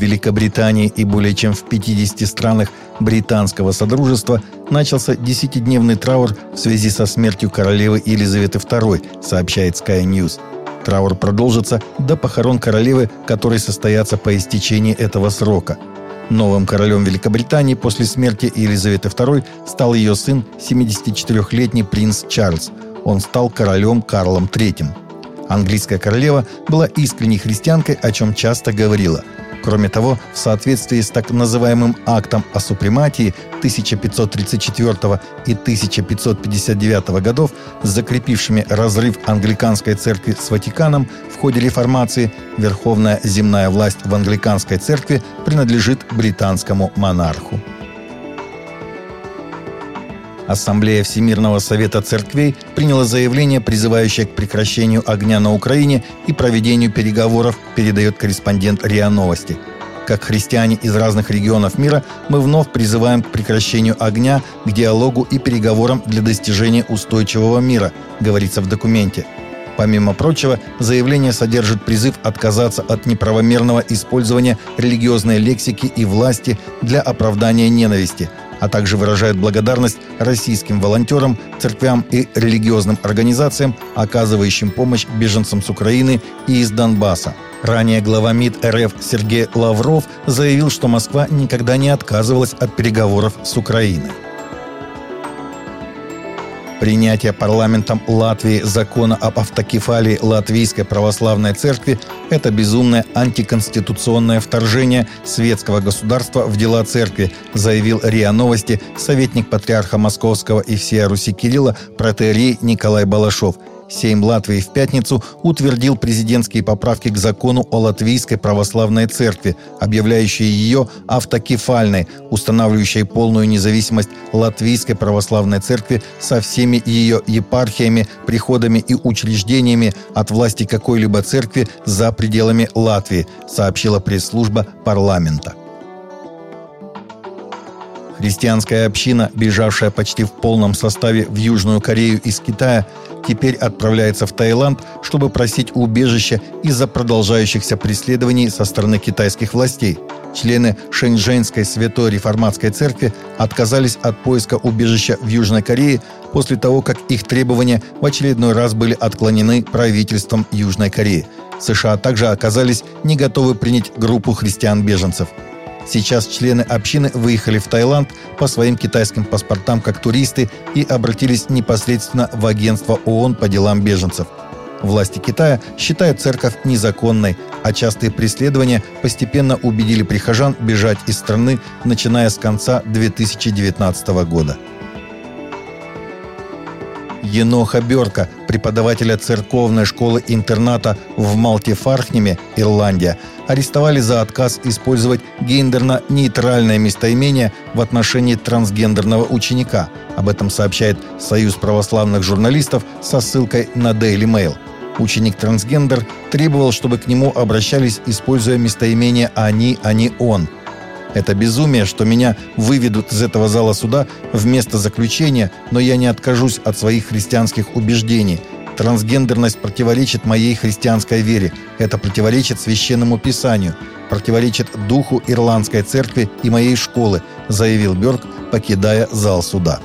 Великобритании и более чем в 50 странах британского содружества начался десятидневный траур в связи со смертью королевы Елизаветы II, сообщает Sky News. Траур продолжится до похорон королевы, которые состоятся по истечении этого срока. Новым королем Великобритании после смерти Елизаветы II стал ее сын, 74-летний принц Чарльз. Он стал королем Карлом III. Английская королева была искренней христианкой, о чем часто говорила – Кроме того, в соответствии с так называемым актом о супрематии 1534 и 1559 годов, закрепившими разрыв англиканской церкви с Ватиканом в ходе реформации, верховная земная власть в англиканской церкви принадлежит британскому монарху. Ассамблея Всемирного Совета Церквей приняла заявление, призывающее к прекращению огня на Украине и проведению переговоров, передает корреспондент РИА Новости. Как христиане из разных регионов мира, мы вновь призываем к прекращению огня, к диалогу и переговорам для достижения устойчивого мира, говорится в документе. Помимо прочего, заявление содержит призыв отказаться от неправомерного использования религиозной лексики и власти для оправдания ненависти – а также выражает благодарность российским волонтерам, церквям и религиозным организациям, оказывающим помощь беженцам с Украины и из Донбасса. Ранее глава МИД РФ Сергей Лавров заявил, что Москва никогда не отказывалась от переговоров с Украиной. Принятие парламентом Латвии закона об автокефалии Латвийской православной церкви – это безумное антиконституционное вторжение светского государства в дела церкви, заявил РИА Новости советник патриарха Московского и всея Руси Кирилла протерей Николай Балашов – Сейм Латвии в пятницу утвердил президентские поправки к закону о Латвийской православной церкви, объявляющие ее автокефальной, устанавливающей полную независимость Латвийской православной церкви со всеми ее епархиями, приходами и учреждениями от власти какой-либо церкви за пределами Латвии, сообщила пресс-служба парламента. Христианская община, бежавшая почти в полном составе в Южную Корею из Китая, теперь отправляется в Таиланд, чтобы просить убежища из-за продолжающихся преследований со стороны китайских властей. Члены Шэньчжэньской Святой Реформатской Церкви отказались от поиска убежища в Южной Корее после того, как их требования в очередной раз были отклонены правительством Южной Кореи. США также оказались не готовы принять группу христиан-беженцев – Сейчас члены общины выехали в Таиланд по своим китайским паспортам как туристы и обратились непосредственно в агентство ООН по делам беженцев. Власти Китая считают церковь незаконной, а частые преследования постепенно убедили прихожан бежать из страны, начиная с конца 2019 года. Еноха Берка, преподавателя церковной школы-интерната в Малтифархнеме, Ирландия, арестовали за отказ использовать гендерно-нейтральное местоимение в отношении трансгендерного ученика. Об этом сообщает Союз православных журналистов со ссылкой на Daily Mail. Ученик-трансгендер требовал, чтобы к нему обращались, используя местоимение «они», а не «он», это безумие, что меня выведут из этого зала суда вместо заключения, но я не откажусь от своих христианских убеждений. Трансгендерность противоречит моей христианской вере. Это противоречит священному писанию, противоречит духу ирландской церкви и моей школы, заявил Бёрк, покидая зал суда.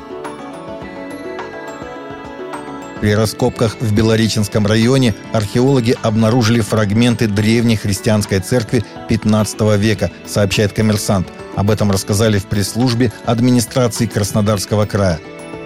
При раскопках в Белореченском районе археологи обнаружили фрагменты древней христианской церкви 15 века, сообщает коммерсант. Об этом рассказали в пресс-службе администрации Краснодарского края.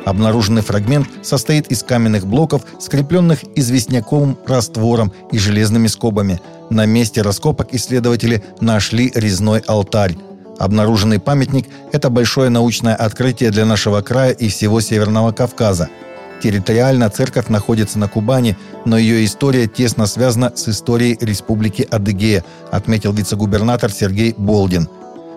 Обнаруженный фрагмент состоит из каменных блоков, скрепленных известняковым раствором и железными скобами. На месте раскопок исследователи нашли резной алтарь. Обнаруженный памятник – это большое научное открытие для нашего края и всего Северного Кавказа – Территориально церковь находится на Кубани, но ее история тесно связана с историей Республики Адыгея, отметил вице-губернатор Сергей Болдин.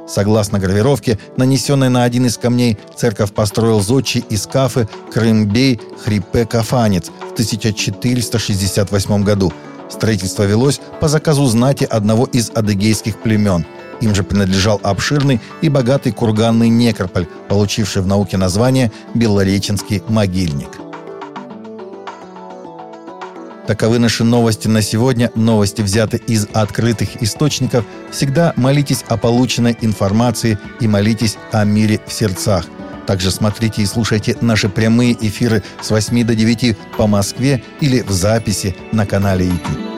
Согласно гравировке, нанесенной на один из камней, церковь построил зодчий из Кафы Крымбей Хрипе Кафанец в 1468 году. Строительство велось по заказу знати одного из адыгейских племен. Им же принадлежал обширный и богатый курганный некрополь, получивший в науке название Белореченский могильник. Таковы наши новости на сегодня. Новости взяты из открытых источников. Всегда молитесь о полученной информации и молитесь о мире в сердцах. Также смотрите и слушайте наши прямые эфиры с 8 до 9 по Москве или в записи на канале YouTube.